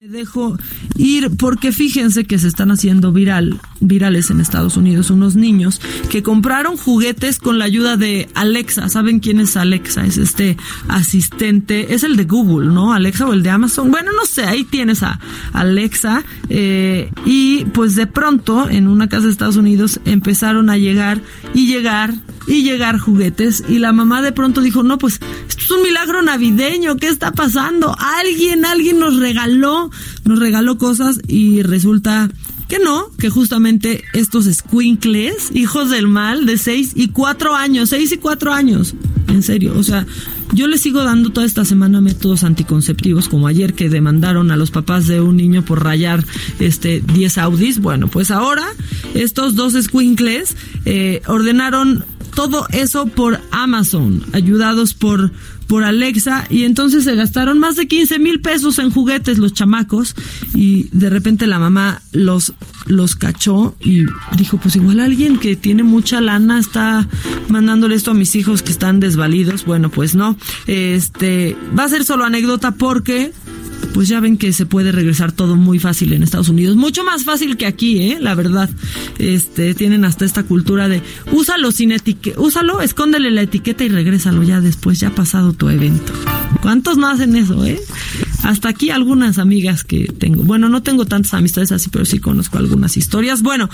Dejo ir porque fíjense que se están haciendo viral, virales en Estados Unidos unos niños que compraron juguetes con la ayuda de Alexa. ¿Saben quién es Alexa? Es este asistente, es el de Google, ¿no? Alexa o el de Amazon. Bueno, no sé, ahí tienes a Alexa. Eh, y pues de pronto en una casa de Estados Unidos empezaron a llegar y llegar y llegar juguetes y la mamá de pronto dijo, no, pues esto es un milagro navideño, ¿qué está pasando? Alguien, alguien nos regaló, nos regaló cosas y resulta que no, que justamente estos squinkles, hijos del mal, de 6 y 4 años, 6 y 4 años, en serio, o sea, yo les sigo dando toda esta semana métodos anticonceptivos, como ayer que demandaron a los papás de un niño por rayar este 10 Audis. Bueno, pues ahora estos dos squinkles eh, ordenaron todo eso por Amazon, ayudados por, por Alexa, y entonces se gastaron más de 15 mil pesos en juguetes los chamacos, y de repente la mamá los, los cachó y dijo, pues igual alguien que tiene mucha lana está mandándole esto a mis hijos que están desvalidos. Bueno, pues no, este, va a ser solo anécdota porque pues ya ven que se puede regresar todo muy fácil en Estados Unidos, mucho más fácil que aquí, eh, la verdad. Este, tienen hasta esta cultura de úsalo sin etiqueta, úsalo, escóndele la etiqueta y regrésalo ya después, ya ha pasado tu evento. ¿Cuántos no hacen eso, eh? Hasta aquí algunas amigas que tengo. Bueno, no tengo tantas amistades así, pero sí conozco algunas historias. Bueno,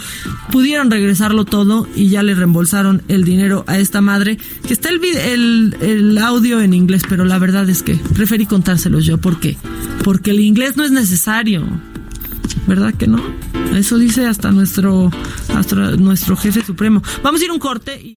pudieron regresarlo todo y ya le reembolsaron el dinero a esta madre, que está el, el, el audio en inglés, pero la verdad es que preferí contárselos yo. ¿Por qué? Porque el inglés no es necesario. ¿Verdad que no? Eso dice hasta nuestro, nuestro jefe supremo. Vamos a ir un corte. Y...